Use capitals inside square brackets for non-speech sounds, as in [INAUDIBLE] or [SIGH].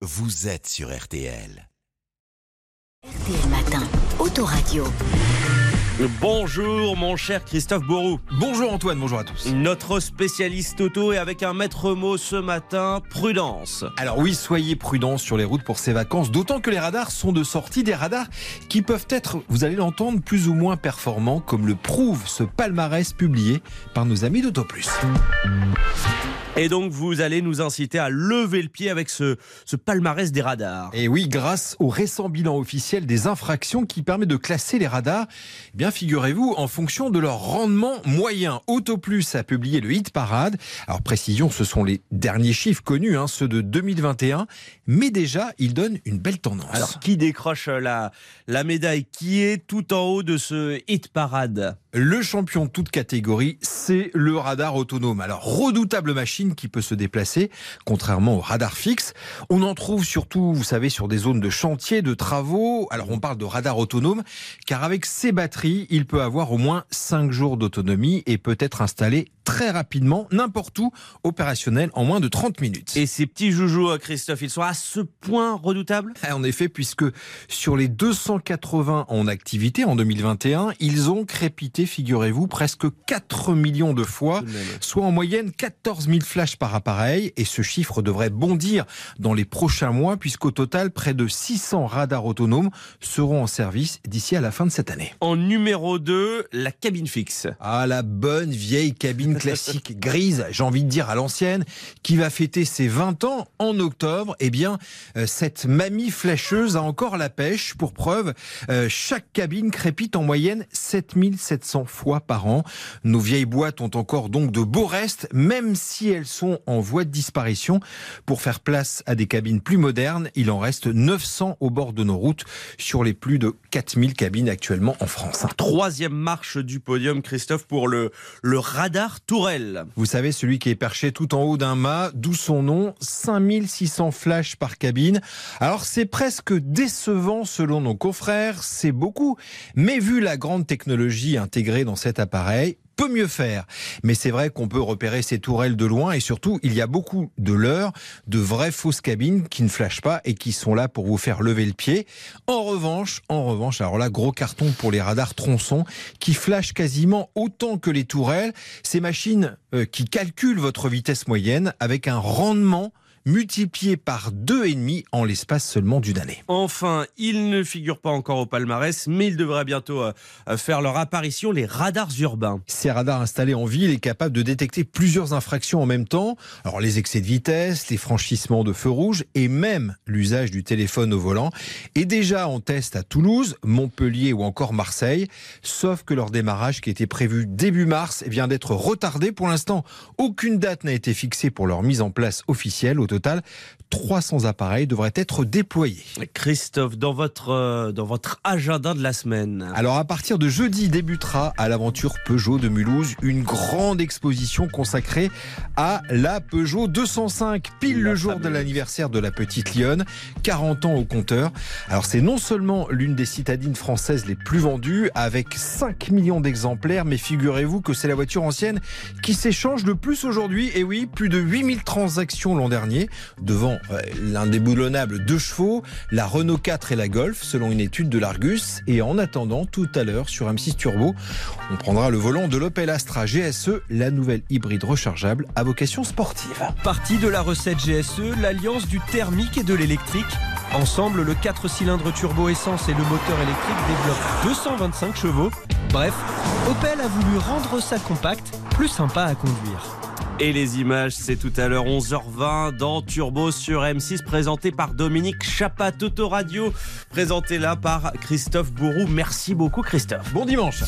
vous êtes sur RTL. RTL Matin, Autoradio. Bonjour mon cher Christophe Bourou. Bonjour Antoine, bonjour à tous. Notre spécialiste auto et avec un maître mot ce matin, prudence. Alors oui, soyez prudents sur les routes pour ces vacances, d'autant que les radars sont de sortie, des radars qui peuvent être, vous allez l'entendre, plus ou moins performants, comme le prouve ce palmarès publié par nos amis d'AutoPlus. Et donc vous allez nous inciter à lever le pied avec ce, ce palmarès des radars. Et oui, grâce au récent bilan officiel des infractions qui permet de classer les radars, eh bien figurez-vous, en fonction de leur rendement moyen. AutoPlus a publié le hit parade. Alors précision, ce sont les derniers chiffres connus, hein, ceux de 2021, mais déjà, ils donnent une belle tendance. Alors qui décroche la, la médaille? Qui est tout en haut de ce hit parade? Le champion de toute catégorie, c'est le radar autonome. Alors, redoutable machine qui peut se déplacer, contrairement au radar fixe. On en trouve surtout, vous savez, sur des zones de chantier, de travaux. Alors, on parle de radar autonome, car avec ses batteries, il peut avoir au moins 5 jours d'autonomie et peut être installé très rapidement, n'importe où, opérationnel en moins de 30 minutes. Et ces petits joujoux, Christophe, ils sont à ce point redoutables? Ah, En effet, puisque sur les 280 en activité en 2021, ils ont crépité, figurez-vous, presque 4 millions de fois, soit en moyenne 14 000 flashs par appareil. Et ce chiffre devrait bondir dans les prochains mois, puisqu'au total, près de 600 radars autonomes seront en service d'ici à la fin de cette année. En numéro 2, la cabine fixe. Ah, la bonne vieille cabine [LAUGHS] classique grise, j'ai envie de dire à l'ancienne, qui va fêter ses 20 ans en octobre, eh bien, euh, cette mamie flasheuse a encore la pêche. Pour preuve, euh, chaque cabine crépite en moyenne 7700 fois par an. Nos vieilles boîtes ont encore donc de beaux restes, même si elles sont en voie de disparition. Pour faire place à des cabines plus modernes, il en reste 900 au bord de nos routes sur les plus de 4000 cabines actuellement en France. Troisième marche du podium, Christophe, pour le, le radar Tourelle. Vous savez, celui qui est perché tout en haut d'un mât, d'où son nom, 5600 flashs par cabine. Alors c'est presque décevant selon nos confrères, c'est beaucoup, mais vu la grande technologie intégrée dans cet appareil, peut mieux faire. Mais c'est vrai qu'on peut repérer ces tourelles de loin et surtout, il y a beaucoup de leurres, de vraies fausses cabines qui ne flashent pas et qui sont là pour vous faire lever le pied. En revanche, en revanche, alors là, gros carton pour les radars tronçons qui flashent quasiment autant que les tourelles. Ces machines euh, qui calculent votre vitesse moyenne avec un rendement multiplié par deux et demi en l'espace seulement d'une année. Enfin, il ne figure pas encore au palmarès, mais il devrait bientôt euh, faire leur apparition, les radars urbains. Ces radars installés en ville est capable de détecter plusieurs infractions en même temps. Alors les excès de vitesse, les franchissements de feux rouges et même l'usage du téléphone au volant est déjà en test à Toulouse, Montpellier ou encore Marseille. Sauf que leur démarrage qui était prévu début mars vient d'être retardé. Pour l'instant, aucune date n'a été fixée pour leur mise en place officielle. Au total, 300 appareils devraient être déployés. Christophe, dans votre, euh, dans votre agenda de la semaine. Alors à partir de jeudi débutera à l'aventure Peugeot de Mulhouse une grande exposition consacrée à la Peugeot 205, pile le jour de l'anniversaire de la petite Lyonne, 40 ans au compteur. Alors c'est non seulement l'une des citadines françaises les plus vendues avec 5 millions d'exemplaires, mais figurez-vous que c'est la voiture ancienne qui s'échange le plus aujourd'hui. Et oui, plus de 8000 transactions l'an dernier devant euh, l'indéboulonnable deux chevaux, la Renault 4 et la Golf, selon une étude de l'Argus. Et en attendant, tout à l'heure sur M6 Turbo, on prendra le volant de l'Opel Astra GSE, la nouvelle hybride rechargeable à vocation sportive. Partie de la recette GSE, l'alliance du thermique et de l'électrique. Ensemble, le 4 cylindres turbo essence et le moteur électrique développent 225 chevaux. Bref, Opel a voulu rendre ça compact, plus sympa à conduire. Et les images, c'est tout à l'heure 11h20 dans Turbo sur M6, présenté par Dominique Chapat, Radio, présenté là par Christophe Bourou. Merci beaucoup Christophe. Bon dimanche.